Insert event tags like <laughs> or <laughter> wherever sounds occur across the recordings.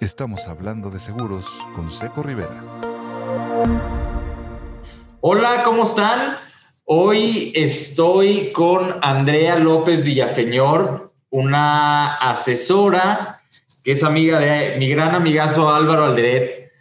Estamos hablando de seguros con Seco Rivera. Hola, ¿cómo están? Hoy estoy con Andrea López Villaseñor, una asesora que es amiga de mi gran amigazo Álvaro Alderet,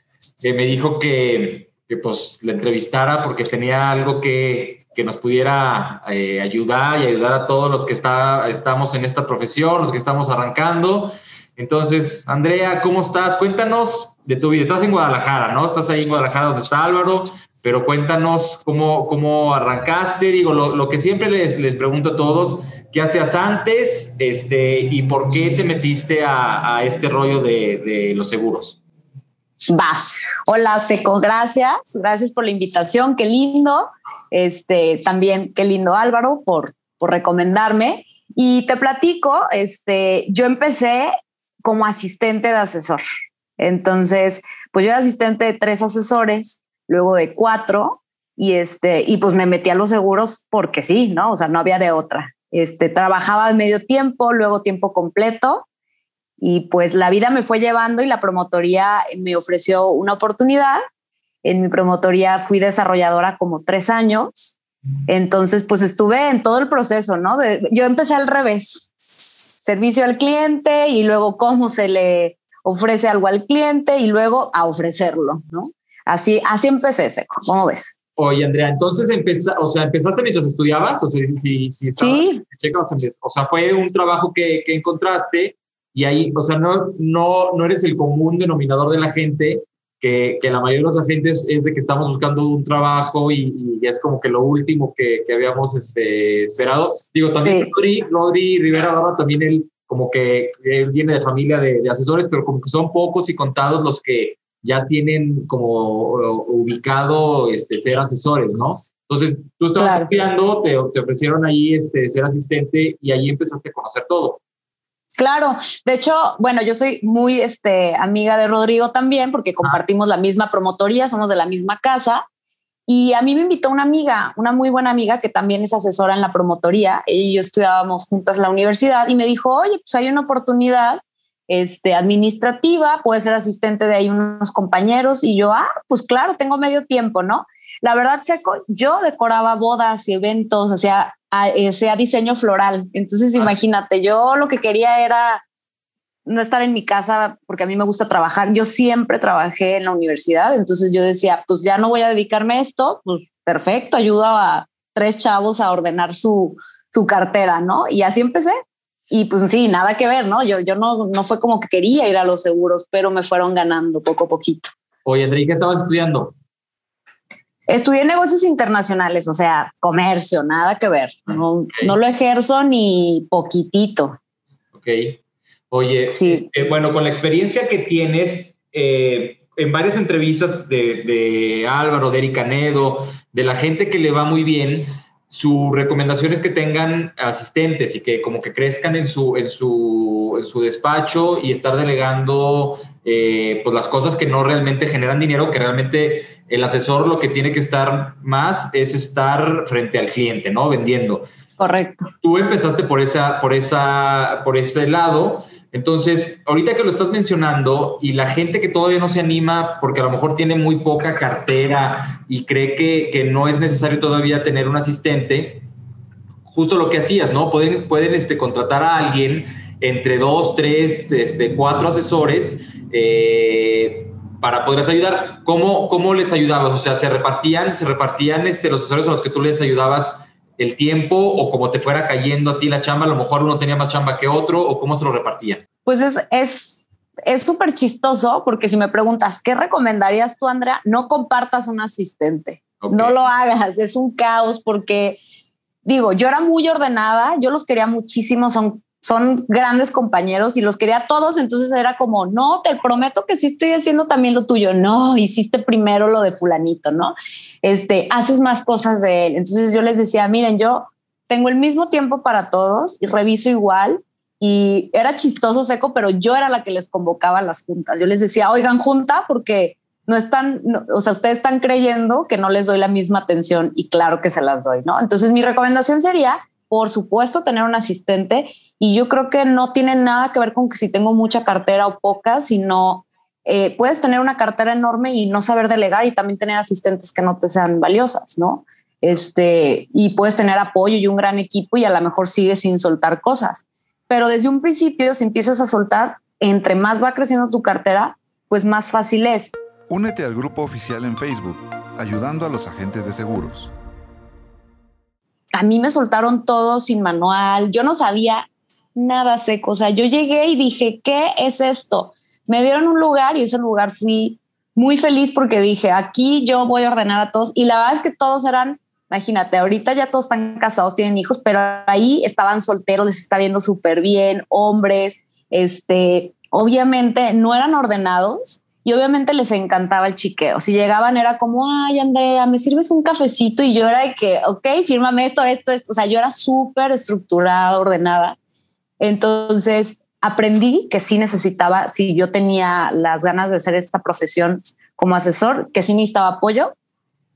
que me dijo que, pues la entrevistara porque tenía algo que, que nos pudiera eh, ayudar y ayudar a todos los que está, estamos en esta profesión, los que estamos arrancando. Entonces, Andrea, ¿cómo estás? Cuéntanos de tu vida. Estás en Guadalajara, ¿no? Estás ahí en Guadalajara donde está Álvaro, pero cuéntanos cómo, cómo arrancaste. Digo, lo, que siempre les, les pregunto a todos, ¿qué hacías antes este, y por qué te metiste a, este rollo de, de los seguros? Va. Hola, Seco, gracias. Gracias por la invitación. Qué lindo. Este, también qué lindo Álvaro por, por recomendarme. Y te platico, este, yo empecé como asistente de asesor. Entonces, pues yo era asistente de tres asesores, luego de cuatro, y este, y pues me metí a los seguros porque sí, ¿no? O sea, no había de otra. Este, trabajaba medio tiempo, luego tiempo completo, y pues la vida me fue llevando y la promotoría me ofreció una oportunidad. En mi promotoría fui desarrolladora como tres años. Entonces, pues estuve en todo el proceso, ¿no? De, yo empecé al revés. Servicio al cliente y luego cómo se le ofrece algo al cliente y luego a ofrecerlo, ¿no? Así, así empecé, Seco. ¿Cómo ves? Oye, Andrea, entonces empeza, o sea, empezaste mientras estudiabas, o sea, si, si sí. o sea, fue un trabajo que, que encontraste y ahí, o sea, no, no, no eres el común denominador de la gente, que, que la mayoría de los agentes es de que estamos buscando un trabajo y, y es como que lo último que, que habíamos este, esperado. Digo, también sí. Rodri, Rodri Rivera Barba, también él como que él viene de familia de, de, asesores, pero como que son pocos y contados los que ya tienen como ubicado este, ser asesores, ¿no? Entonces, tú estabas claro. estudiando, te, te ofrecieron ahí este, ser asistente y ahí empezaste a conocer todo. Claro, de hecho, bueno, yo soy muy este, amiga de Rodrigo también porque compartimos la misma promotoría, somos de la misma casa. Y a mí me invitó una amiga, una muy buena amiga que también es asesora en la promotoría. Ella y yo estudiábamos juntas en la universidad y me dijo, oye, pues hay una oportunidad este, administrativa, puede ser asistente de ahí unos compañeros. Y yo, ah, pues claro, tengo medio tiempo, ¿no? La verdad, Seco, yo decoraba bodas y eventos, hacía sea diseño floral. Entonces, ah. imagínate, yo lo que quería era no estar en mi casa porque a mí me gusta trabajar. Yo siempre trabajé en la universidad, entonces yo decía, pues ya no voy a dedicarme a esto, pues perfecto, ayudo a tres chavos a ordenar su, su cartera, ¿no? Y así empecé. Y pues sí, nada que ver, ¿no? Yo, yo no, no fue como que quería ir a los seguros, pero me fueron ganando poco a poquito. Oye, André, ¿qué estabas estudiando? Estudié negocios internacionales, o sea, comercio, nada que ver. No, okay. no lo ejerzo ni poquitito. Ok. Oye, sí. eh, bueno, con la experiencia que tienes, eh, en varias entrevistas de, de Álvaro, de Erika Nedo, de la gente que le va muy bien, su recomendación es que tengan asistentes y que como que crezcan en su, en su, en su despacho y estar delegando eh, pues las cosas que no realmente generan dinero, que realmente el asesor lo que tiene que estar más es estar frente al cliente, ¿no? Vendiendo. Correcto. Tú empezaste por, esa, por, esa, por ese lado. Entonces, ahorita que lo estás mencionando y la gente que todavía no se anima porque a lo mejor tiene muy poca cartera y cree que, que no es necesario todavía tener un asistente, justo lo que hacías, ¿no? Pueden, pueden este, contratar a alguien entre dos, tres, este, cuatro asesores eh, para poderles ayudar. ¿Cómo, ¿Cómo les ayudabas? O sea, ¿se repartían, se repartían este, los asesores a los que tú les ayudabas el tiempo o como te fuera cayendo a ti la chamba, a lo mejor uno tenía más chamba que otro o cómo se lo repartían? Pues es, es, es súper chistoso porque si me preguntas, ¿qué recomendarías tú, Andrea? No compartas un asistente, okay. no lo hagas, es un caos porque digo, yo era muy ordenada, yo los quería muchísimo, son son grandes compañeros y los quería todos, entonces era como, no, te prometo que sí estoy haciendo también lo tuyo, no, hiciste primero lo de fulanito, ¿no? Este, haces más cosas de él. Entonces yo les decía, miren, yo tengo el mismo tiempo para todos y reviso igual y era chistoso seco, pero yo era la que les convocaba a las juntas. Yo les decía, oigan, junta porque no están, no, o sea, ustedes están creyendo que no les doy la misma atención y claro que se las doy, ¿no? Entonces mi recomendación sería, por supuesto, tener un asistente y yo creo que no tiene nada que ver con que si tengo mucha cartera o poca, sino eh, puedes tener una cartera enorme y no saber delegar y también tener asistentes que no te sean valiosas, ¿no? Este, y puedes tener apoyo y un gran equipo y a lo mejor sigues sin soltar cosas. Pero desde un principio, si empiezas a soltar, entre más va creciendo tu cartera, pues más fácil es. Únete al grupo oficial en Facebook, ayudando a los agentes de seguros. A mí me soltaron todo sin manual, yo no sabía nada seco, o sea, yo llegué y dije, ¿qué es esto? Me dieron un lugar y ese lugar fui muy feliz porque dije, aquí yo voy a ordenar a todos y la verdad es que todos eran Imagínate, ahorita ya todos están casados, tienen hijos, pero ahí estaban solteros, les está viendo súper bien, hombres, este, obviamente no eran ordenados y obviamente les encantaba el chiqueo. Si llegaban era como, ay, Andrea, ¿me sirves un cafecito? Y yo era de que, ok, fírmame esto, esto, esto. O sea, yo era súper estructurada, ordenada. Entonces aprendí que sí necesitaba, si yo tenía las ganas de hacer esta profesión como asesor, que sí necesitaba apoyo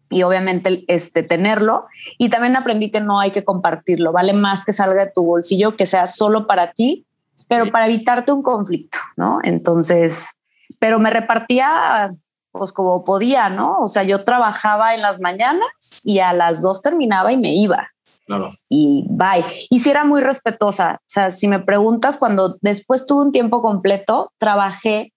y obviamente este, tenerlo. Y también aprendí que no hay que compartirlo, vale más que salga de tu bolsillo, que sea solo para ti, pero para evitarte un conflicto, ¿no? Entonces, pero me repartía pues como podía, ¿no? O sea, yo trabajaba en las mañanas y a las dos terminaba y me iba. Claro. Y bye. Y si era muy respetuosa. O sea, si me preguntas, cuando después tuve un tiempo completo, trabajé,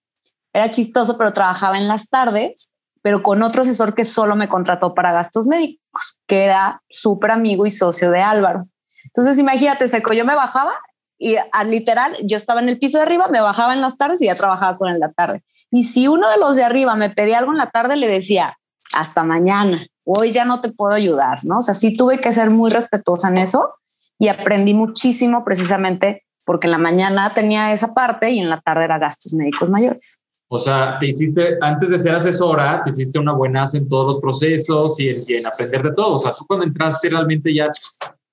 era chistoso, pero trabajaba en las tardes pero con otro asesor que solo me contrató para gastos médicos, que era súper amigo y socio de Álvaro. Entonces, imagínate, Seco, yo me bajaba y al literal, yo estaba en el piso de arriba, me bajaba en las tardes y ya trabajaba con él en la tarde. Y si uno de los de arriba me pedía algo en la tarde, le decía, hasta mañana, hoy ya no te puedo ayudar, ¿no? O sea, sí tuve que ser muy respetuosa en eso y aprendí muchísimo precisamente porque en la mañana tenía esa parte y en la tarde era gastos médicos mayores. O sea, te hiciste, antes de ser asesora, te hiciste una buena en todos los procesos y en, aprender de todo. O sea, tú cuando entraste realmente ya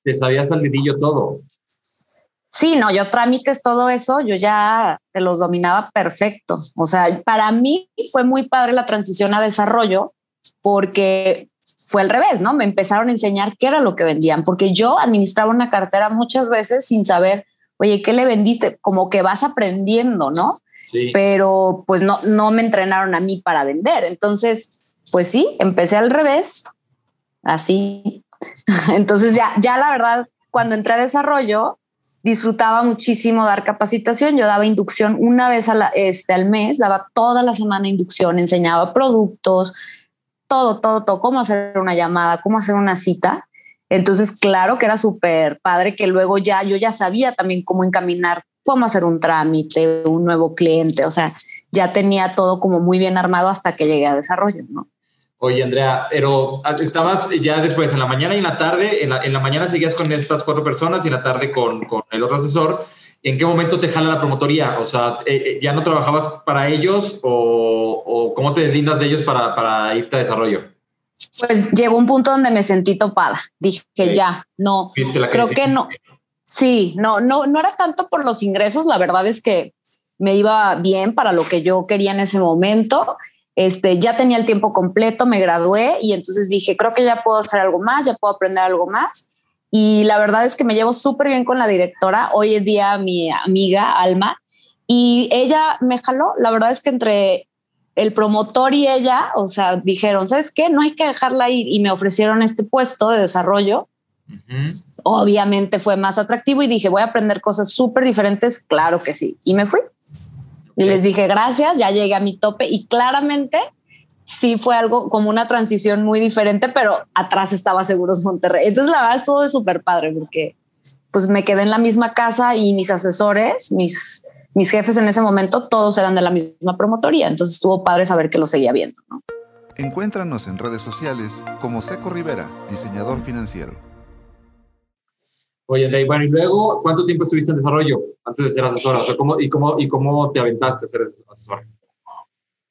te sabías al dedillo todo. Sí, no, yo trámites, todo eso, yo ya te los dominaba perfecto. O sea, para mí fue muy padre la transición a desarrollo porque fue al revés, ¿no? Me empezaron a enseñar qué era lo que vendían, porque yo administraba una cartera muchas veces sin saber, oye, ¿qué le vendiste? Como que vas aprendiendo, ¿no? pero pues no, no me entrenaron a mí para vender. Entonces, pues sí, empecé al revés, así. <laughs> Entonces ya, ya la verdad, cuando entré a desarrollo, disfrutaba muchísimo dar capacitación. Yo daba inducción una vez este, al mes, daba toda la semana inducción, enseñaba productos, todo, todo, todo, cómo hacer una llamada, cómo hacer una cita. Entonces, claro que era súper padre que luego ya yo ya sabía también cómo encaminar cómo hacer un trámite, un nuevo cliente, o sea, ya tenía todo como muy bien armado hasta que llegué a desarrollo, ¿no? Oye, Andrea, pero estabas ya después en la mañana y en la tarde, en la, mañana seguías con estas cuatro personas y en la tarde con, con, el otro asesor. ¿En qué momento te jala la promotoría? O sea, eh, eh, ¿ya no trabajabas para ellos o, o cómo te deslindas de ellos para, para, irte a desarrollo? Pues llegó un punto donde me sentí topada. Dije que ya, no, creo que no, Sí, no, no, no era tanto por los ingresos, la verdad es que me iba bien para lo que yo quería en ese momento. Este, ya tenía el tiempo completo, me gradué y entonces dije, creo que ya puedo hacer algo más, ya puedo aprender algo más. Y la verdad es que me llevo súper bien con la directora, hoy en día mi amiga Alma, y ella me jaló. La verdad es que entre el promotor y ella, o sea, dijeron, ¿sabes qué? No hay que dejarla ir y me ofrecieron este puesto de desarrollo Obviamente fue más atractivo y dije, voy a aprender cosas súper diferentes. Claro que sí. Y me fui. Y les dije, gracias, ya llegué a mi tope y claramente sí fue algo como una transición muy diferente, pero atrás estaba Seguros Monterrey. Entonces la verdad estuvo súper padre porque pues me quedé en la misma casa y mis asesores, mis, mis jefes en ese momento, todos eran de la misma promotoría. Entonces estuvo padre saber que lo seguía viendo. Encuéntranos en redes sociales como Seco Rivera, diseñador financiero. Oye, André, bueno, y luego, ¿cuánto tiempo estuviste en desarrollo antes de ser asesora? O sea, ¿cómo, y, cómo, ¿Y cómo te aventaste a ser asesora?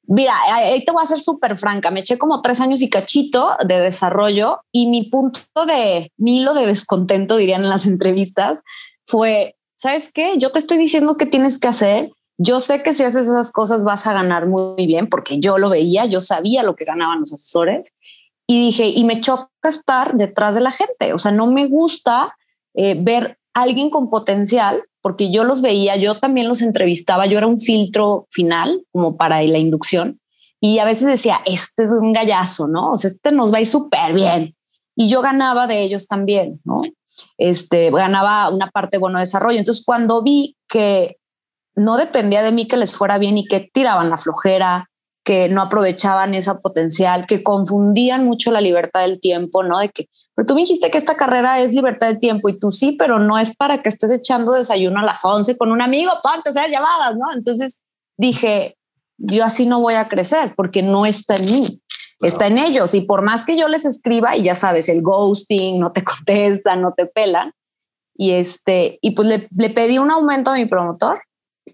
Mira, ahí te voy a ser súper franca. Me eché como tres años y cachito de desarrollo y mi punto de milo de descontento, dirían en las entrevistas, fue, ¿sabes qué? Yo te estoy diciendo qué tienes que hacer. Yo sé que si haces esas cosas vas a ganar muy bien porque yo lo veía, yo sabía lo que ganaban los asesores y dije, y me choca estar detrás de la gente. O sea, no me gusta eh, ver a alguien con potencial porque yo los veía, yo también los entrevistaba, yo era un filtro final como para la inducción y a veces decía, este es un gallazo, ¿no? O sea, este nos va a ir súper bien. Y yo ganaba de ellos también, ¿no? Este, ganaba una parte, bueno, de desarrollo. Entonces, cuando vi que no dependía de mí que les fuera bien y que tiraban la flojera, que no aprovechaban esa potencial, que confundían mucho la libertad del tiempo, ¿no? De que, pero tú me dijiste que esta carrera es libertad de tiempo y tú sí, pero no es para que estés echando desayuno a las 11 con un amigo, ponte a hacer llamadas, ¿no? Entonces dije, yo así no voy a crecer porque no está en mí, está en ellos. Y por más que yo les escriba, y ya sabes, el ghosting, no te <laughs> contestan, no te pelan. Y este, y pues le, le pedí un aumento a mi promotor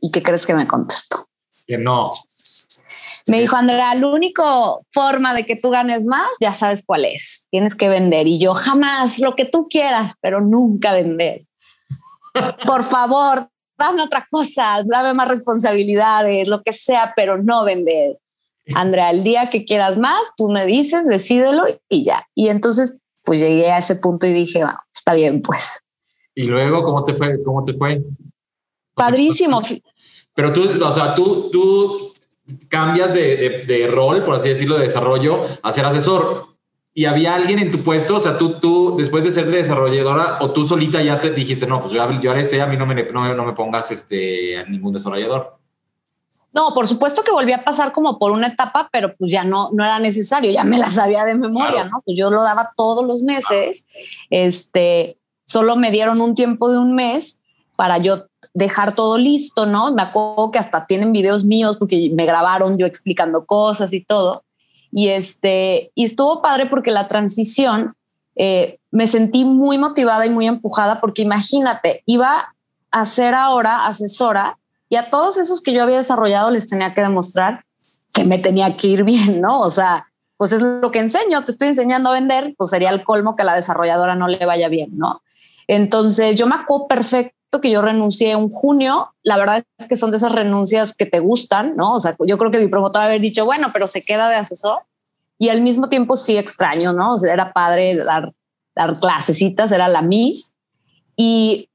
y ¿qué crees que me contestó? Que no. Me dijo, Andrea, la única forma de que tú ganes más, ya sabes cuál es. Tienes que vender. Y yo jamás, lo que tú quieras, pero nunca vender. <laughs> Por favor, dame otra cosa, dame más responsabilidades, lo que sea, pero no vender. Andrea, el día que quieras más, tú me dices, decídelo y ya. Y entonces, pues llegué a ese punto y dije, bueno, está bien, pues. ¿Y luego cómo te fue? ¿Cómo te fue? Padrísimo. <laughs> Pero tú, o sea, tú, tú cambias de, de, rol, por así decirlo, de desarrollo a ser asesor. ¿Y había alguien en tu puesto? O sea, tú, tú después de ser desarrolladora, o tú solita ya te dijiste, no, pues yo, yo haré ese, a mí no me, no, no me pongas este, a ningún desarrollador. No, por supuesto que volví a pasar como por una etapa, pero pues ya no, no era necesario, ya me la sabía de memoria, ¿no? Pues yo lo daba todos los meses, este, solo me dieron un tiempo de un mes para yo dejar todo listo, ¿no? Me acuerdo que hasta tienen videos míos porque me grabaron yo explicando cosas y todo. Y, este, y estuvo padre porque la transición eh, me sentí muy motivada y muy empujada porque imagínate, iba a ser ahora asesora y a todos esos que yo había desarrollado les tenía que demostrar que me tenía que ir bien, ¿no? O sea, pues es lo que enseño, te estoy enseñando a vender, pues sería el colmo que a la desarrolladora no le vaya bien, ¿no? Entonces yo me acuerdo perfecto que yo renuncié en junio. La verdad es que son de esas renuncias que te gustan, ¿no? O sea, yo creo que mi promotor haber dicho, bueno, pero se queda de asesor. Y al mismo tiempo sí extraño, ¿no? O sea, era padre dar, dar clasecitas, era la Miss. Y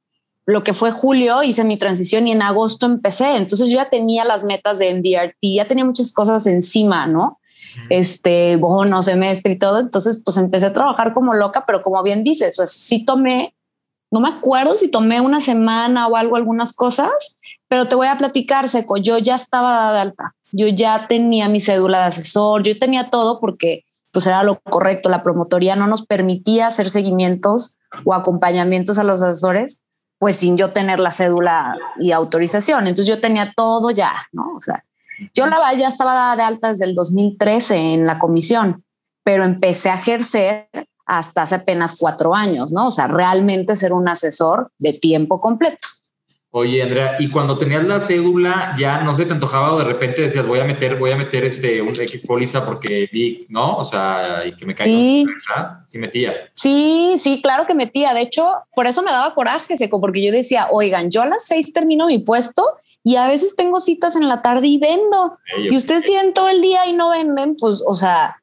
lo que fue julio hice mi transición y en agosto empecé. Entonces yo ya tenía las metas de MDRT, ya tenía muchas cosas encima, ¿no? Este bono, semestre y todo. Entonces, pues empecé a trabajar como loca, pero como bien dices, o sea, sí tomé no me acuerdo si tomé una semana o algo, algunas cosas, pero te voy a platicar, Seco, yo ya estaba dada de alta, yo ya tenía mi cédula de asesor, yo tenía todo porque pues era lo correcto, la promotoría no nos permitía hacer seguimientos o acompañamientos a los asesores, pues sin yo tener la cédula y autorización. Entonces yo tenía todo ya, ¿no? O sea, yo la ya estaba dada de alta desde el 2013 en la comisión, pero empecé a ejercer hasta hace apenas cuatro años, ¿no? O sea, realmente ser un asesor de tiempo completo. Oye, Andrea, y cuando tenías la cédula, ya no se te antojaba o de repente decías, voy a meter, voy a meter este, un X póliza porque vi, ¿no? O sea, y que me caiga. Sí. ¿Sí metías? Sí, sí, claro que metía. De hecho, por eso me daba coraje, Seco, porque yo decía, oigan, yo a las seis termino mi puesto y a veces tengo citas en la tarde y vendo. y ustedes tienen todo el día y no venden, pues, o sea,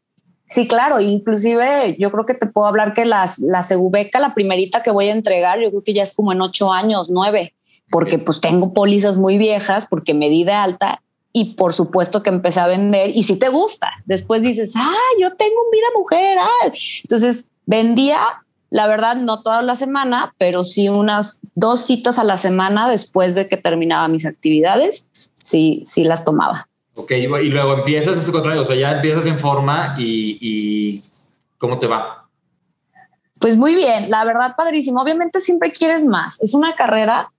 Sí, claro, inclusive yo creo que te puedo hablar que las, la Segubeca, la primerita que voy a entregar, yo creo que ya es como en ocho años, nueve, porque pues tengo pólizas muy viejas, porque me di de alta y por supuesto que empecé a vender y si te gusta, después dices, ah, yo tengo un vida mujer, ah". entonces vendía, la verdad, no toda la semana, pero sí unas dos citas a la semana después de que terminaba mis actividades, sí, sí las tomaba. Ok, y luego empiezas ese contrato, o sea, ya empiezas en forma y, ¿cómo te va? Pues muy bien, la verdad, padrísimo. Obviamente siempre quieres más. Es una carrera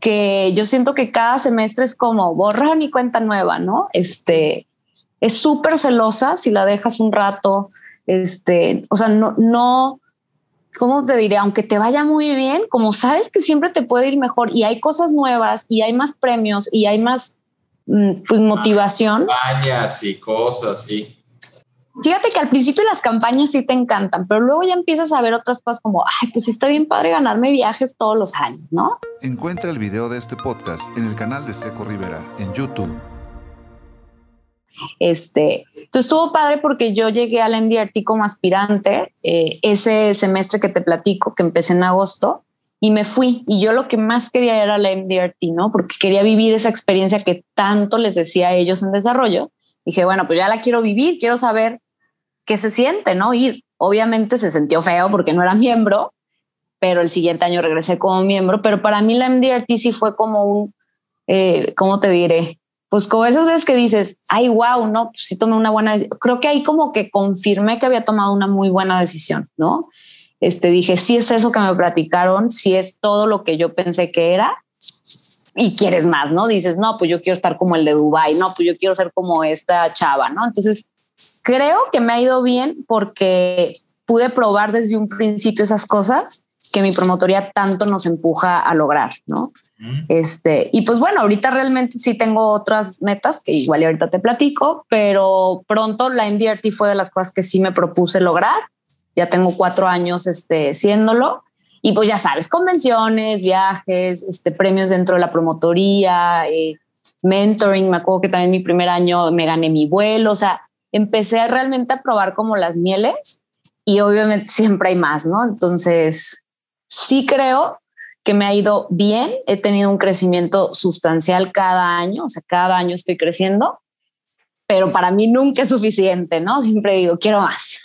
que yo siento que cada semestre es como borrón y cuenta nueva, ¿no? Este es súper celosa si la dejas un rato. Este, o sea, no, no, ¿cómo te diré? Aunque te vaya muy bien, como sabes que siempre te puede ir mejor y hay cosas nuevas y hay más premios y hay más pues motivación. Campañas y cosas, sí. Fíjate que al principio las campañas sí te encantan, pero luego ya empiezas a ver otras cosas como, ay, pues está bien padre ganarme viajes todos los años, ¿no? Encuentra el video de este podcast en el canal de Seco Rivera en YouTube. Este, entonces estuvo padre porque yo llegué al NDRT como aspirante eh, ese semestre que te platico, que empecé en agosto, y me fui. Y yo lo que más quería era la MDRT, ¿no? Porque quería vivir esa experiencia que tanto les decía a ellos en desarrollo. Dije, bueno, pues ya la quiero vivir, quiero saber qué se siente, ¿no? Ir. Obviamente se sintió feo porque no era miembro, pero el siguiente año regresé como miembro. Pero para mí la MDRT sí fue como un, eh, ¿cómo te diré? Pues como esas veces que dices, ay, wow, no, pues sí tomé una buena Creo que ahí como que confirmé que había tomado una muy buena decisión, ¿no? Este, dije, si es eso que me platicaron, si es todo lo que yo pensé que era y quieres más, ¿no? Dices, no, pues yo quiero estar como el de Dubai, no, pues yo quiero ser como esta chava, ¿no? Entonces, creo que me ha ido bien porque pude probar desde un principio esas cosas que mi promotoría tanto nos empuja a lograr, ¿no? Este, y pues bueno, ahorita realmente sí tengo otras metas que igual ahorita te platico, pero pronto la NDRT fue de las cosas que sí me propuse lograr ya tengo cuatro años este, siéndolo. Y pues ya sabes, convenciones, viajes, este, premios dentro de la promotoría, eh, mentoring. Me acuerdo que también mi primer año me gané mi vuelo. O sea, empecé realmente a probar como las mieles y obviamente siempre hay más, ¿no? Entonces, sí creo que me ha ido bien. He tenido un crecimiento sustancial cada año, o sea, cada año estoy creciendo, pero para mí nunca es suficiente, ¿no? Siempre digo, quiero más.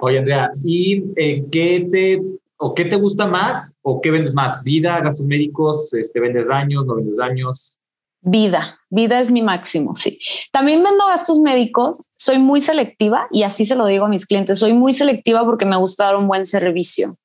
Oye, Andrea, ¿y eh, qué te o qué te gusta más o qué vendes más? ¿Vida, gastos médicos? Este, ¿Vendes daños? ¿No vendes daños? Vida, vida es mi máximo, sí. También vendo gastos médicos, soy muy selectiva y así se lo digo a mis clientes, soy muy selectiva porque me gusta dar un buen servicio.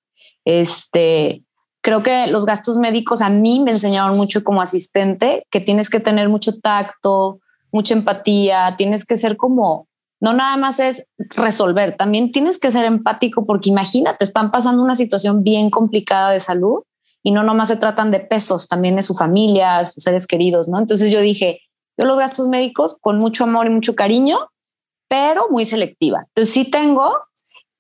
Este, creo que los gastos médicos a mí me enseñaron mucho como asistente, que tienes que tener mucho tacto, mucha empatía, tienes que ser como no nada más es resolver, también tienes que ser empático porque imagínate, están pasando una situación bien complicada de salud y no nomás se tratan de pesos, también de su familia, sus seres queridos, ¿no? Entonces yo dije, yo los gastos médicos con mucho amor y mucho cariño, pero muy selectiva. Entonces sí tengo,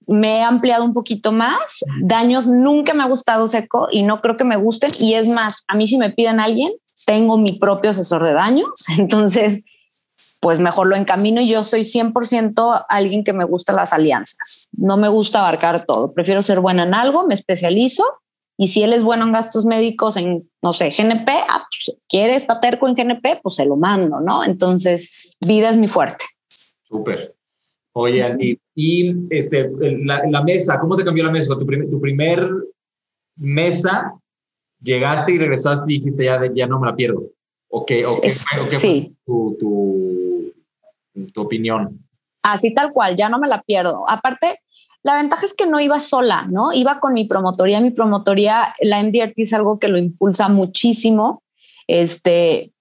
me he ampliado un poquito más, daños nunca me ha gustado seco y no creo que me gusten y es más, a mí si me piden a alguien, tengo mi propio asesor de daños, <laughs> entonces pues mejor lo encamino y yo soy 100% alguien que me gusta las alianzas. No me gusta abarcar todo. Prefiero ser buena en algo, me especializo y si él es bueno en gastos médicos, en, no sé, GNP, ah, pues, quiere, está terco en GNP, pues se lo mando, ¿no? Entonces, vida es mi fuerte. Súper. Oye, Andy, y este, la, mesa, ¿cómo te cambió la mesa? Tu, primer, tu primer mesa, llegaste y regresaste y dijiste, ya, ya no me la pierdo. ¿O qué, o qué, sí. tu, tu tu opinión. Así tal cual, ya no me la pierdo. Aparte, la ventaja es que no iba sola, ¿no? Iba con mi promotoría. Mi promotoría, la MDRT es algo que lo impulsa muchísimo. Este,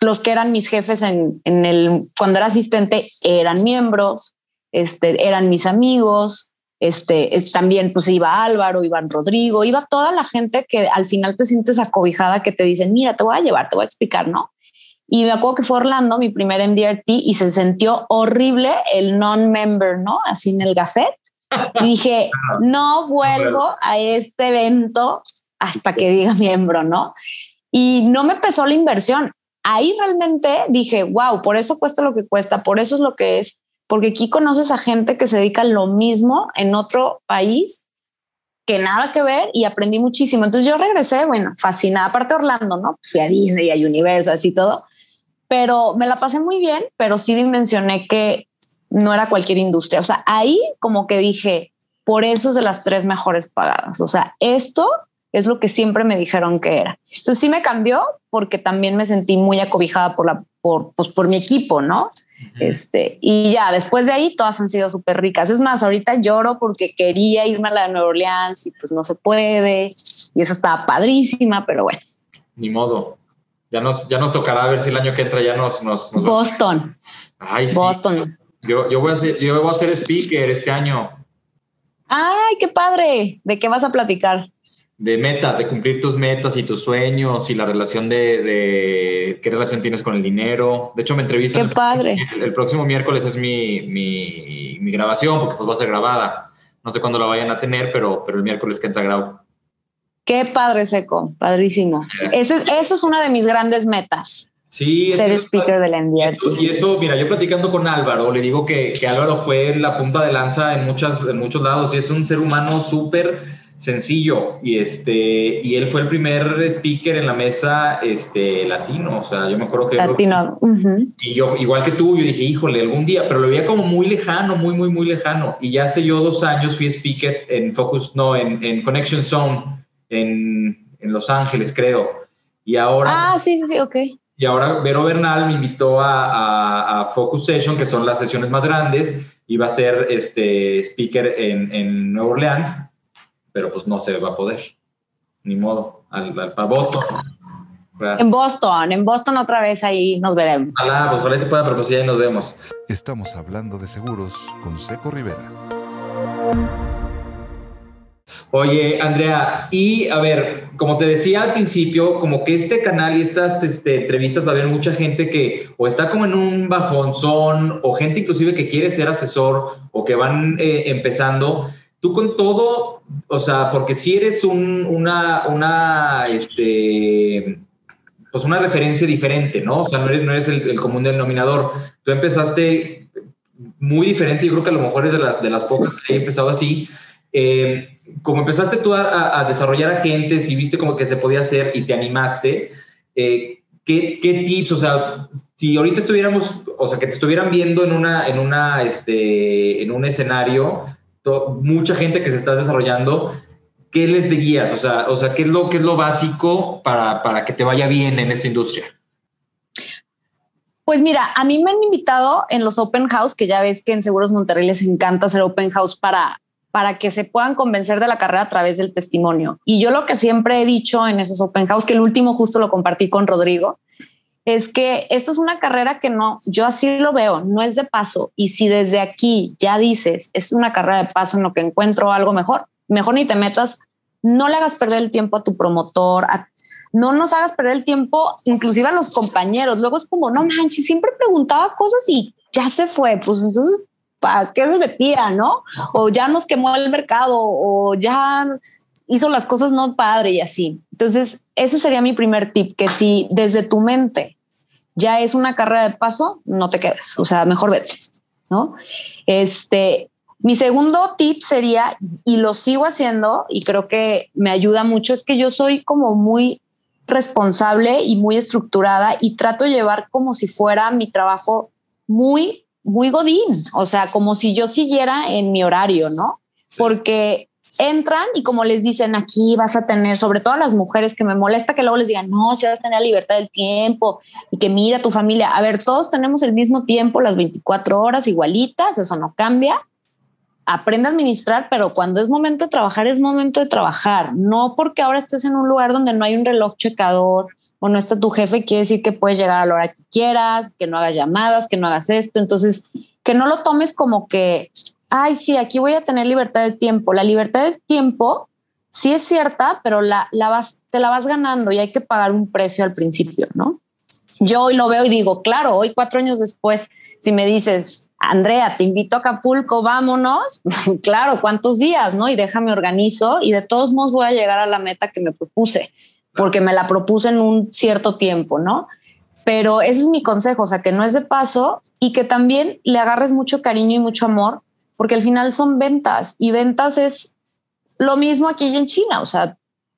los que eran mis jefes en, el, cuando era asistente eran miembros, este, eran mis amigos, este, también pues iba Álvaro, iba Rodrigo, iba toda la gente que al final te sientes acobijada, que te dicen, mira, te voy a llevar, te voy a explicar, ¿no? Y me acuerdo que fue Orlando, mi primer MDRT, y se sintió horrible el non-member, ¿no? Así en el gafet. Y dije, <laughs> no vuelvo a este evento hasta que diga miembro, ¿no? Y no me pesó la inversión. Ahí realmente dije, wow, por eso cuesta lo que cuesta, por eso es lo que es, porque aquí conoces a gente que se dedica a lo mismo en otro país que nada que ver y aprendí muchísimo. Entonces yo regresé, bueno, fascinada, aparte Orlando, ¿no? Fui a Disney, a Universal y todo, pero me la pasé muy bien, pero sí dimensioné que no era cualquier industria. O sea, ahí como que dije, por eso es de las tres mejores pagadas. O sea, esto es lo que siempre me dijeron que era. Entonces sí me cambió porque también me sentí muy acobijada por la, por, pues, por mi equipo, ¿no? Este, y ya después de ahí todas han sido súper ricas. Es más, ahorita lloro porque quería irme a la de Nueva Orleans y pues no se puede. Y eso estaba padrísima, pero bueno. Ni modo. Ya nos, ya nos tocará ver si el año que entra ya nos... nos, Boston. Ay, sí. Boston. Yo, yo, voy a ser, yo voy a ser speaker este año. Ay, qué padre. ¿De qué vas a platicar? De metas, de cumplir tus metas y tus sueños y la relación de, de qué relación tienes con el dinero. De hecho, me entrevistan. Qué padre. El, próximo miércoles es mi, mi, mi, grabación porque pues va a ser grabada. No sé cuándo la vayan a tener, pero, pero el miércoles que entra grabo. Qué padre seco, padrísimo. Esa es una de mis grandes metas. Sí, ser speaker del NDRT. Y eso, mira, yo platicando con Álvaro, le digo que, que Álvaro fue la punta de lanza en, muchas, en muchos lados y es un ser humano súper sencillo y este y él fue el primer speaker en la mesa este latino o sea yo me acuerdo que latino y yo igual que tú yo dije híjole algún día pero lo veía como muy lejano muy muy muy lejano y ya hace yo dos años fui speaker en Focus no en, en Connection Zone en, en, Los Ángeles creo y ahora ah sí sí ok y ahora Vero Bernal me invitó a, a, a Focus Session que son las sesiones más grandes y va a ser este speaker en, en Nueva Orleans pero pues no se va a poder. Ni modo, al, para Boston. En Boston, en Boston otra vez ahí nos veremos. Ojalá, pues ojalá se pueda, pero pues ahí nos vemos. Estamos hablando de seguros con Seco Rivera. Oye, Andrea, y a ver, como te decía al principio, como que este canal y estas este, entrevistas va a haber mucha gente que o está como en un bajonzón, o gente inclusive que quiere ser asesor, o que van eh, empezando tú con todo, o sea, porque si eres un, una, una, este, pues una referencia diferente, ¿no? O sea, no eres, no eres el, común denominador. Tú empezaste muy diferente, yo creo que a lo mejor es de las, de las pocas que he empezado así. Eh, como empezaste tú a, desarrollar agentes y viste como que se podía hacer y te animaste, eh, ¿qué, ¿qué, tips, o sea, si ahorita estuviéramos, o sea, que te estuvieran viendo en una, en una, este, en un escenario, mucha gente que se está desarrollando, ¿qué les dirías? O sea, o sea ¿qué, es lo, qué es lo básico para, para que te vaya bien en esta industria? Pues mira, a mí me han invitado en los open house, que ya ves que en Seguros Monterrey les encanta hacer open house para, para que se puedan convencer de la carrera a través del testimonio. Y yo lo que siempre he dicho en esos open house, que el último justo lo compartí con Rodrigo, es que esto es una carrera que no, yo así lo veo, no es de paso. Y si desde aquí ya dices, es una carrera de paso en lo que encuentro algo mejor, mejor ni te metas, no le hagas perder el tiempo a tu promotor, no nos hagas perder el tiempo, inclusive a los compañeros. Luego es como, no manches, siempre preguntaba cosas y ya se fue. Pues entonces, ¿para qué se metía? No? O ya nos quemó el mercado o ya hizo las cosas no padre y así. Entonces, ese sería mi primer tip, que si desde tu mente ya es una carrera de paso, no te quedes, o sea, mejor vete, ¿no? Este, mi segundo tip sería, y lo sigo haciendo, y creo que me ayuda mucho, es que yo soy como muy responsable y muy estructurada y trato de llevar como si fuera mi trabajo muy, muy godín, o sea, como si yo siguiera en mi horario, ¿no? Porque entran y como les dicen aquí vas a tener, sobre todo a las mujeres que me molesta que luego les digan, no, si vas a tener la libertad del tiempo y que mira tu familia. A ver, todos tenemos el mismo tiempo, las 24 horas igualitas, eso no cambia. Aprende a administrar, pero cuando es momento de trabajar, es momento de trabajar. No porque ahora estés en un lugar donde no hay un reloj checador o no está tu jefe, quiere decir que puedes llegar a la hora que quieras, que no hagas llamadas, que no hagas esto. Entonces, que no lo tomes como que ay, sí, aquí voy a tener libertad de tiempo. La libertad de tiempo sí es cierta, pero la, la vas, te la vas ganando y hay que pagar un precio al principio, ¿no? Yo hoy lo veo y digo, claro, hoy cuatro años después, si me dices, Andrea, te invito a Acapulco, vámonos, <laughs> claro, ¿cuántos días, no? Y déjame organizo y de todos modos voy a llegar a la meta que me propuse, porque me la propuse en un cierto tiempo, ¿no? Pero ese es mi consejo, o sea, que no es de paso y que también le agarres mucho cariño y mucho amor porque al final son ventas y ventas es lo mismo aquí en China, o sea,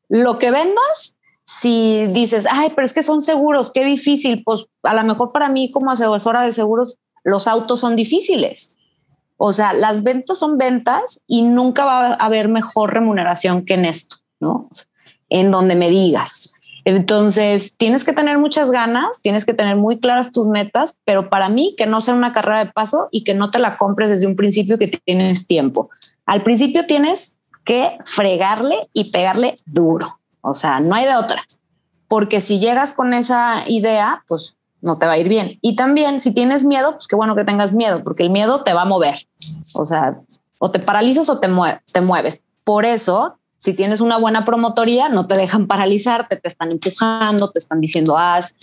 lo que vendas, si dices, ay, pero es que son seguros, qué difícil, pues a lo mejor para mí como asesora de seguros, los autos son difíciles. O sea, las ventas son ventas y nunca va a haber mejor remuneración que en esto, ¿no? En donde me digas. Entonces, tienes que tener muchas ganas, tienes que tener muy claras tus metas, pero para mí que no sea una carrera de paso y que no te la compres desde un principio que tienes tiempo. Al principio tienes que fregarle y pegarle duro, o sea, no hay de otra, porque si llegas con esa idea, pues no te va a ir bien. Y también si tienes miedo, pues qué bueno que tengas miedo, porque el miedo te va a mover, o sea, o te paralizas o te, te mueves. Por eso si tienes una buena promotoría, no te dejan paralizarte, te están empujando, te están diciendo haz.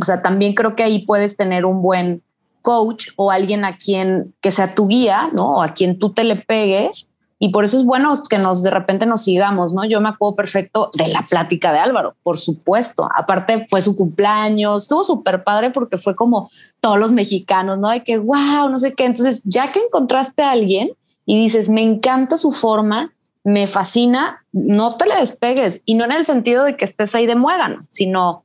O sea, también creo que ahí puedes tener un buen coach o alguien a quien que sea tu guía, ¿no? A quien tú te le pegues. Y por eso es bueno que nos de repente nos sigamos, ¿no? Yo me acuerdo perfecto de la plática de Álvaro, por supuesto. Aparte fue su cumpleaños, estuvo súper padre porque fue como todos los mexicanos, ¿no? De que, wow, no sé qué. Entonces, ya que encontraste a alguien y dices, me encanta su forma me fascina, no te le despegues y no en el sentido de que estés ahí de muégano, sino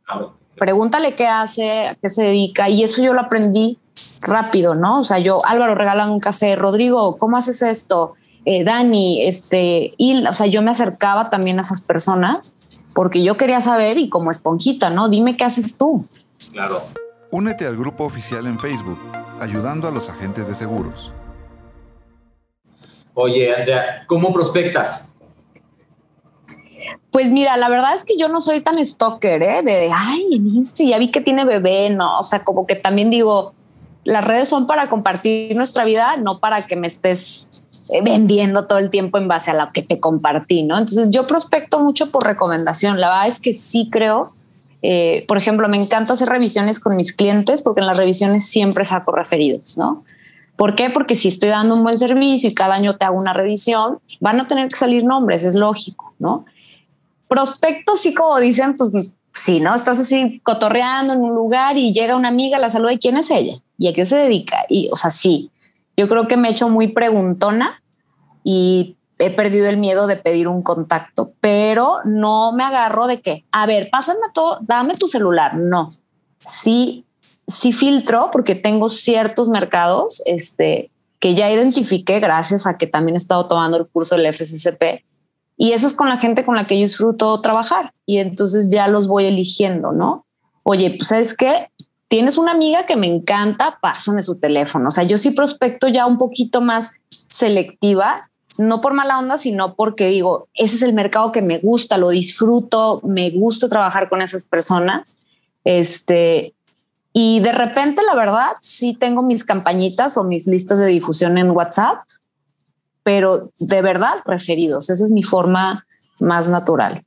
pregúntale qué hace, a qué se dedica y eso yo lo aprendí rápido, ¿no? O sea, yo, Álvaro, regalan un café, Rodrigo, ¿cómo haces esto? Eh, Dani, este, y, o sea, yo me acercaba también a esas personas porque yo quería saber y como esponjita, ¿no? Dime qué haces tú. Claro. Únete al grupo oficial en Facebook, ayudando a los agentes de seguros. Oye, Andrea, ¿cómo prospectas? Pues mira, la verdad es que yo no soy tan stalker, ¿eh? De, ay, en Insta ya vi que tiene bebé, no, o sea, como que también digo, las redes son para compartir nuestra vida, no para que me estés eh, vendiendo todo el tiempo en base a lo que te compartí, ¿no? Entonces yo prospecto mucho por recomendación. La verdad es que sí creo, eh, por ejemplo, me encanta hacer revisiones con mis clientes porque en las revisiones siempre saco referidos, ¿no? ¿Por qué? Porque si estoy dando un buen servicio y cada año te hago una revisión, van a tener que salir nombres, es lógico, ¿no? Prospectos, sí, como dicen, pues sí, ¿no? Estás así cotorreando en un lugar y llega una amiga, la saluda y ¿quién es ella? ¿Y a qué se dedica? Y, o sea, sí, yo creo que me he hecho muy preguntona y he perdido el miedo de pedir un contacto, pero no me agarro de que, a ver, pásame todo, dame tu celular. No, sí sí filtro porque tengo ciertos mercados este, que ya identifiqué gracias a que también he estado tomando el curso del FSCP y eso es con la gente con la que yo disfruto trabajar y entonces ya los voy eligiendo, ¿no? Oye, pues es que tienes una amiga que me encanta, pásame su teléfono. O sea, yo sí prospecto ya un poquito más selectiva, no por mala onda, sino porque digo, ese es el mercado que me gusta, lo disfruto, me gusta trabajar con esas personas. Este, y de repente, la verdad, sí tengo mis campañitas o mis listas de difusión en WhatsApp, pero de verdad referidos. Esa es mi forma más natural.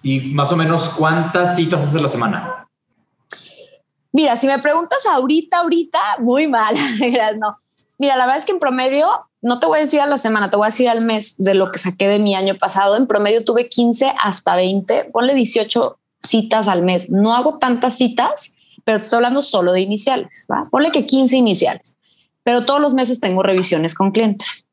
¿Y más o menos cuántas citas haces la semana? Mira, si me preguntas ahorita, ahorita, muy mal. <laughs> no. Mira, la verdad es que en promedio, no te voy a decir a la semana, te voy a decir al mes de lo que saqué de mi año pasado. En promedio tuve 15 hasta 20, ponle 18 citas al mes. No hago tantas citas, pero estoy hablando solo de iniciales. ¿va? Ponle que 15 iniciales, pero todos los meses tengo revisiones con clientes.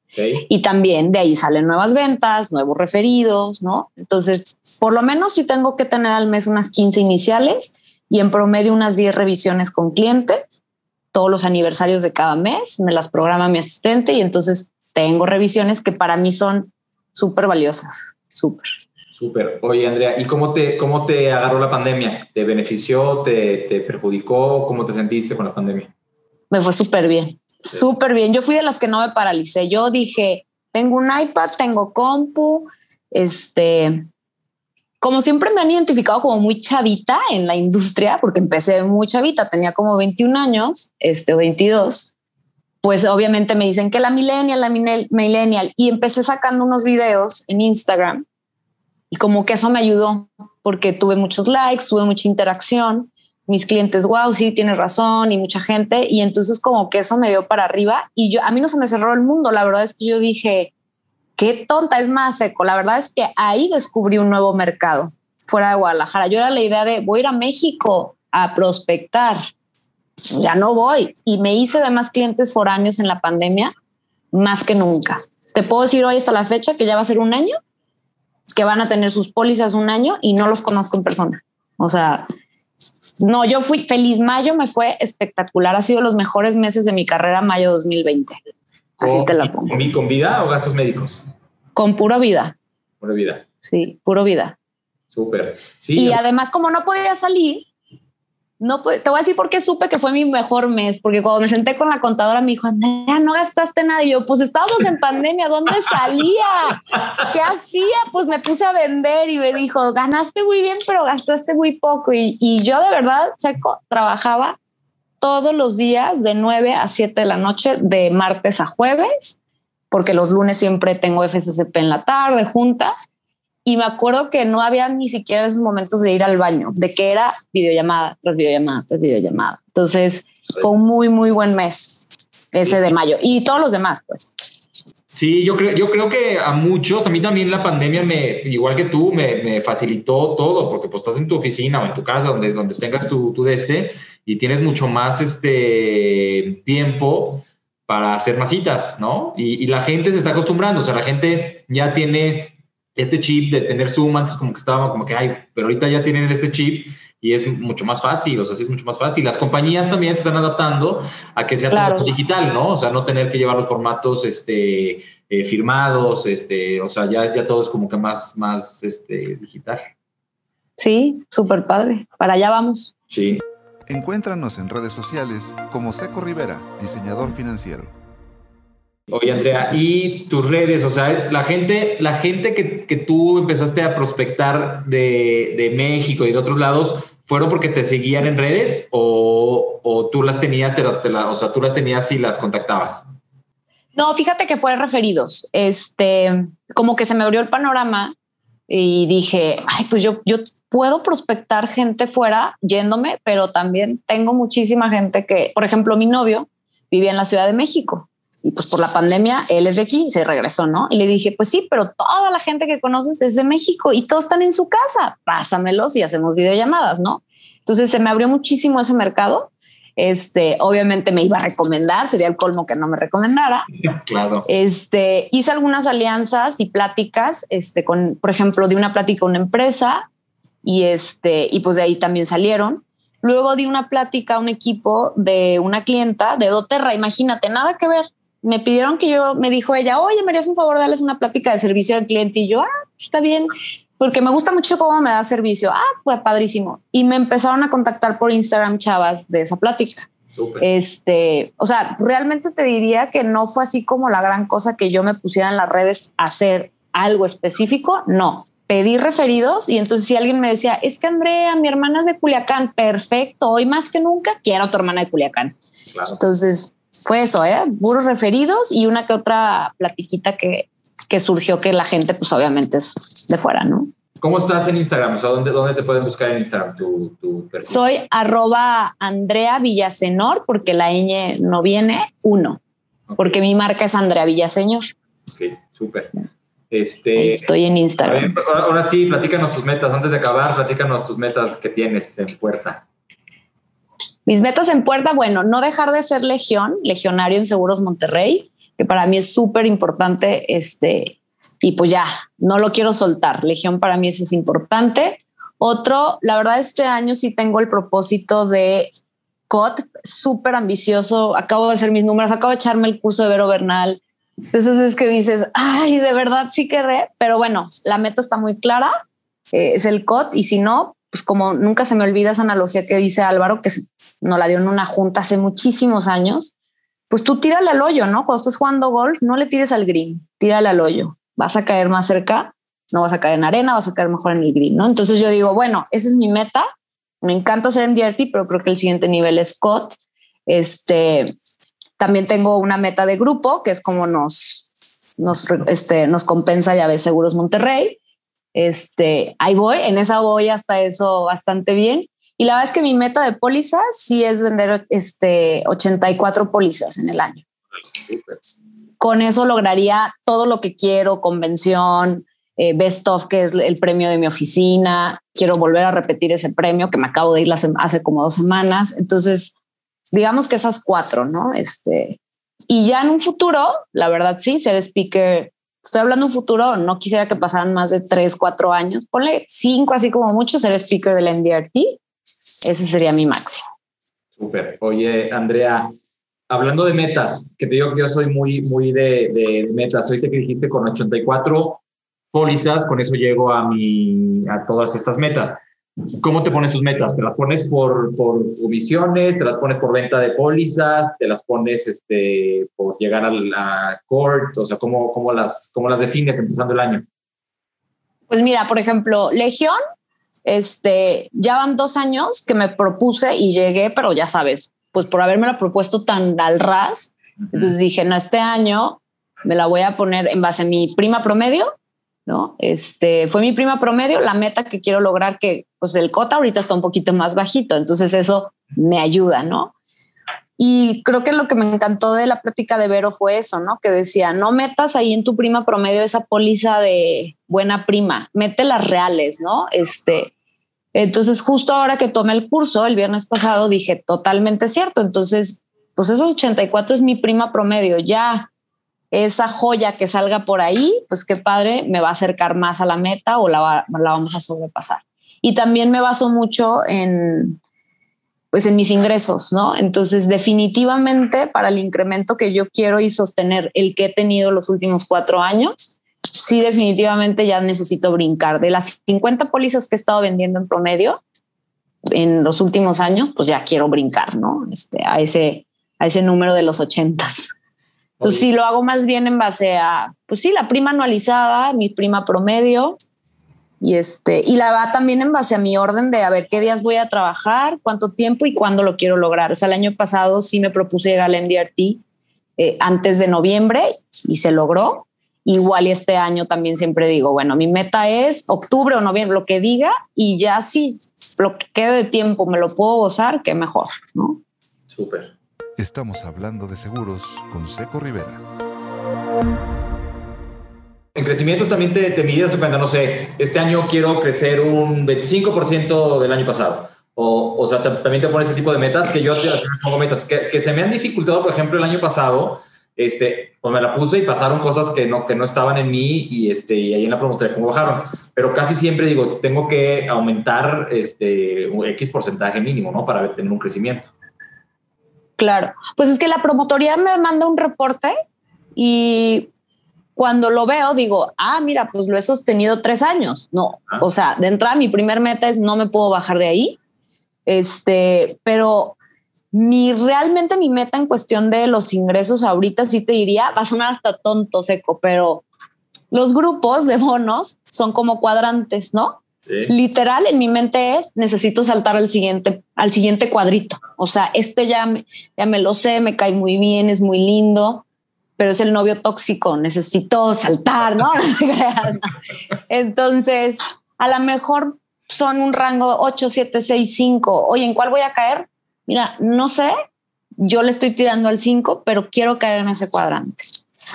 Y también de ahí salen nuevas ventas, nuevos referidos, ¿no? Entonces, por lo menos sí tengo que tener al mes unas 15 iniciales y en promedio unas 10 revisiones con clientes. Todos los aniversarios de cada mes me las programa mi asistente y entonces tengo revisiones que para mí son súper valiosas, súper. Súper. Oye, Andrea, ¿y cómo te, cómo te agarró la pandemia? ¿Te benefició? Te, ¿Te perjudicó? ¿Cómo te sentiste con la pandemia? Me fue súper bien, súper bien. Yo fui de las que no me paralicé. Yo dije, tengo un iPad, tengo compu, este, como siempre me han identificado como muy chavita en la industria, porque empecé muy chavita, tenía como 21 años, este, 22, pues obviamente me dicen que la millennial, la millennial, y empecé sacando unos videos en Instagram y como que eso me ayudó porque tuve muchos likes, tuve mucha interacción. Mis clientes, wow, sí, tienes razón y mucha gente. Y entonces como que eso me dio para arriba y yo, a mí no se me cerró el mundo. La verdad es que yo dije, qué tonta es más seco. La verdad es que ahí descubrí un nuevo mercado fuera de Guadalajara. Yo era la idea de voy a ir a México a prospectar. Ya no voy. Y me hice de más clientes foráneos en la pandemia, más que nunca. Te puedo decir hoy hasta la fecha que ya va a ser un año que van a tener sus pólizas un año y no los conozco en persona. O sea, no, yo fui feliz. Mayo me fue espectacular. Ha sido los mejores meses de mi carrera, mayo 2020. Así te la pongo. ¿Con vida o gastos médicos? Con puro vida. Puro vida. Sí, puro vida. Súper. y además, como no podía salir, no te voy a decir por qué supe que fue mi mejor mes, porque cuando me senté con la contadora me dijo, Andrea, no gastaste nada. Y yo, pues estábamos en pandemia, ¿dónde salía? ¿Qué hacía? Pues me puse a vender y me dijo, ganaste muy bien, pero gastaste muy poco. Y, y yo de verdad, seco, trabajaba todos los días de 9 a 7 de la noche, de martes a jueves, porque los lunes siempre tengo FSCP en la tarde, juntas y me acuerdo que no había ni siquiera esos momentos de ir al baño, de que era videollamada tras videollamada tras videollamada. Entonces fue un muy, muy buen mes ese de mayo y todos los demás, pues. Sí, yo creo, yo creo que a muchos, a mí también la pandemia me, igual que tú, me, me facilitó todo, porque pues estás en tu oficina o en tu casa, donde, donde tengas tu, tu de este, y tienes mucho más este tiempo para hacer más citas, ¿no? Y, y, la gente se está acostumbrando, o sea, la gente ya tiene este chip de tener Zoom antes como que estaba como que, ay, pero ahorita ya tienen este chip y es mucho más fácil, o sea, sí es mucho más fácil. Las compañías también se están adaptando a que sea todo digital, ¿no? O sea, no tener que llevar los formatos este, eh, firmados, este, o sea, ya, ya todo es como que más, más este, digital. Sí, súper padre. Para allá vamos. Sí. Encuéntranos en redes sociales como Seco Rivera, diseñador financiero. Oye, Andrea, y tus redes, o sea, la gente, la gente que, que tú empezaste a prospectar de, de México y de otros lados, ¿Fueron porque te seguían en redes o, o tú las tenías, te, o sea, tú las tenías y las contactabas? No, fíjate que fue referidos. Este, como que se me abrió el panorama y dije, ay, pues yo, yo puedo prospectar gente fuera yéndome, pero también tengo muchísima gente que, por ejemplo, mi novio vivía en la Ciudad de México y pues por la pandemia él es de aquí, se regresó, ¿no? Y le dije, pues sí, pero toda la gente que conoces es de México y todos están en su casa, pásamelos y hacemos videollamadas, ¿no? Entonces se me abrió muchísimo ese mercado. Este, obviamente me iba a recomendar, sería el colmo que no me recomendara. <laughs> Claro. Este, hice algunas alianzas y pláticas, este, con, por ejemplo, di una plática a una empresa y este, y pues de ahí también salieron. Luego di una plática a un equipo de una clienta de doTERRA, imagínate, nada que ver, me pidieron que yo, me dijo ella, oye, me harías un favor, darles una plática de servicio al cliente. Y yo, ah, está bien, porque me gusta mucho cómo me da servicio. Ah, pues padrísimo. Y me empezaron a contactar por Instagram chavas de esa plática. Este, o sea, realmente te diría que no fue así como la gran cosa que yo me pusiera en las redes a hacer algo específico. No, pedí referidos y entonces si alguien me decía, es que Andrea, mi hermana es de Culiacán, perfecto, hoy más que nunca quiero a tu hermana de Culiacán. Entonces, fue eso, ¿eh? Puros referidos y una que otra platiquita que, que surgió que la gente, pues obviamente es de fuera, ¿no? ¿Cómo estás en Instagram? O sea, ¿dónde, dónde te pueden buscar en Instagram tu, tu perfil? Soy arroba Andrea Villasenor, porque la ñ no viene, uno. Porque mi marca es Andrea Villaseñor. Ok, súper. Este, Estoy en Instagram. ahora sí, platícanos tus metas. Antes de acabar, platícanos tus metas que tienes en puerta. Mis metas en puerta, bueno, no dejar de ser legión, legionario en Seguros Monterrey, que para mí es súper importante, este, y pues ya, no lo quiero soltar. Legión para mí es importante. Otro, la verdad, este año sí tengo el propósito de COT, súper ambicioso. Acabo de hacer mis números, acabo de echarme el curso de Vero Bernal. Entonces es que dices, ay, de verdad sí querré, pero bueno, la meta está muy clara, eh, es el COT, y si no, pues como nunca se me olvida esa analogía que dice Álvaro, que nos la dio en una junta hace muchísimos años, pues tú tírale al hoyo, ¿no? Cuando estás jugando golf, no le tires al green, tírale al hoyo. Vas a caer más cerca, no vas a caer en arena, vas a caer mejor en el green, ¿no? Entonces yo digo, bueno, esa es mi meta. Me encanta hacer MDRT, pero creo que el siguiente nivel es COT. Este, también tengo una meta de grupo, que es como nos, nos, este, nos compensa Seguros Monterrey. Este, ahí voy, en esa voy hasta eso bastante bien. Y la verdad es que mi meta de pólizas sí es vender este 84 pólizas en el año. Con eso lograría todo lo que quiero, convención, eh, Best of, que es el premio de mi oficina. Quiero volver a repetir ese premio que me acabo de ir hace como dos semanas. Entonces, digamos que esas cuatro, ¿no? Este, y ya en un futuro, la verdad sí, ser speaker estoy hablando un futuro, no quisiera que pasaran más de tres, cuatro años, ponle cinco, así como mucho, ser speaker del NDRT. Ese sería mi máximo. Súper. Oye, Andrea, hablando de metas, que te digo que yo soy muy, muy de, de metas. Ahorita que dijiste con 84 pólizas, con eso llego a, mi, a todas estas metas. ¿Cómo te pones tus metas? ¿Te las pones por, por comisiones? ¿Te las pones por venta de pólizas? ¿Te las pones este, por llegar a la court? O sea, ¿cómo, cómo, las, ¿cómo las defines empezando el año? Pues mira, por ejemplo, Legión, este, ya van dos años que me propuse y llegué, pero ya sabes, pues por haberme la propuesto tan al ras, entonces dije, no, este año me la voy a poner en base a mi prima promedio ¿no? Este fue mi prima promedio, la meta que quiero lograr que pues el cota ahorita está un poquito más bajito, entonces eso me ayuda, ¿no? Y creo que lo que me encantó de la plática de Vero fue eso, ¿no? Que decía, no metas ahí en tu prima promedio esa póliza de buena prima, mete las reales, ¿no? Este, entonces justo ahora que tomé el curso el viernes pasado dije, totalmente cierto, entonces, pues esos 84 es mi prima promedio, ya esa joya que salga por ahí, pues qué padre, me va a acercar más a la meta o la, vamos a sobrepasar. Y también me baso mucho en, pues en mis ingresos, ¿no? Entonces, definitivamente para el incremento que yo quiero y sostener el que he tenido los últimos cuatro años, sí, definitivamente ya necesito brincar. De las 50 pólizas que he estado vendiendo en promedio en los últimos años, pues ya quiero brincar, ¿no? Este, a ese, a ese número de los 80. Entonces, si lo hago más bien en base a, pues sí, la prima anualizada, mi prima promedio, y este, y la va también en base a mi orden de a ver qué días voy a trabajar, cuánto tiempo y cuándo lo quiero lograr. O sea, el año pasado sí me propuse llegar al MDRT eh, antes de noviembre y se logró. Igual y este año también siempre digo, bueno, mi meta es octubre o noviembre, lo que diga, y ya sí, lo que quede de tiempo me lo puedo gozar, que mejor, ¿no? Súper. Estamos hablando de seguros con Seco Rivera. En crecimientos también te, te mides cuenta, no sé, este año quiero crecer un 25% del año pasado. O, o sea, también te pones ese tipo de metas que yo te pongo metas que, que se me han dificultado, por ejemplo, el año pasado este, pues me la puse y pasaron cosas que no, que no estaban en mí y, este, y ahí en la promotoría como bajaron. Pero casi siempre digo, tengo que aumentar este, un X porcentaje mínimo, ¿no? Para tener un crecimiento. Claro, pues es que la promotoría me manda un reporte y cuando lo veo digo, ah, mira, pues lo he sostenido tres años. No, ah. o sea, de entrada mi primer meta es no me puedo bajar de ahí. Este, pero mi realmente mi meta en cuestión de los ingresos ahorita sí te diría, va a sonar hasta tonto seco, pero los grupos de bonos son como cuadrantes, ¿no? Literal en mi mente es necesito saltar al siguiente al siguiente cuadrito. O sea, este ya me, ya me lo sé, me cae muy bien, es muy lindo, pero es el novio tóxico, necesito saltar, ¿no? <laughs> Entonces, a lo mejor son un rango 8, 7, 6, 5. Oye, ¿en cuál voy a caer? mira, no sé, yo le estoy tirando al 5, pero quiero caer en ese cuadrante.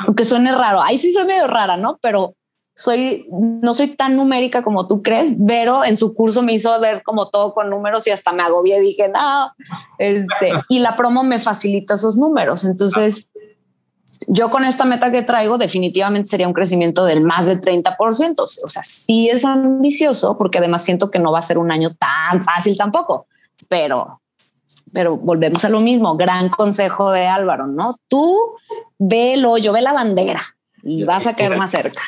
Aunque suene raro, ahí sí soy medio rara, ¿no? Pero soy, no soy tan numérica como tú crees, pero en su curso me hizo ver como todo con números y hasta me agobié dije, no, este, y la promo me facilita esos números. Entonces, yo con esta meta que traigo definitivamente sería un crecimiento del más del 30%. O sea, sí es ambicioso porque además siento que no va a ser un año tan fácil tampoco, pero pero volvemos a lo mismo, gran consejo de Álvaro, ¿no? Tú ve el hoyo, ve la bandera y vas a caer más cerca.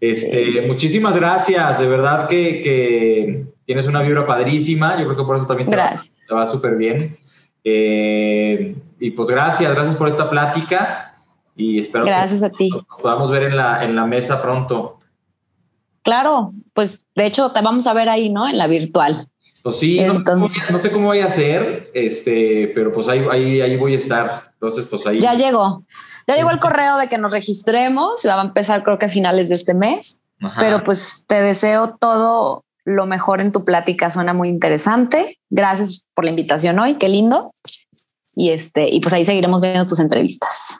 Este, Muchísimas gracias, de verdad que, tienes una vibra padrísima, yo creo que por eso también te va, súper bien. Eh, y pues gracias, gracias por esta plática y espero gracias a ti. Nos podamos ver en la, en la mesa pronto. Claro, pues de hecho te vamos a ver ahí, ¿no? En la virtual. Pues sí, no, sé cómo voy a hacer, este, pero pues ahí, ahí, ahí voy a estar. Entonces, pues ahí. Ya llegó. Ya llegó el correo de que nos registremos. Va a empezar creo que a finales de este mes. Pero pues te deseo todo lo mejor en tu plática. Suena muy interesante. Gracias por la invitación hoy. Qué lindo. Y este, y pues ahí seguiremos viendo tus entrevistas.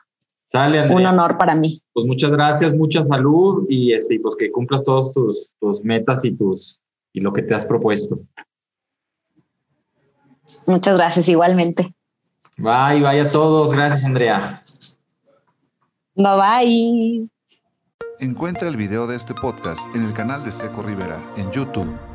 Un honor para mí. Pues muchas gracias, mucha salud y este, pues que cumplas todos tus, tus metas y tus y lo que te has propuesto. Muchas gracias, igualmente. Bye, bye a todos. Gracias, Andrea. Bye bye. Encuentra el video de este podcast en el canal de Seco Rivera en YouTube.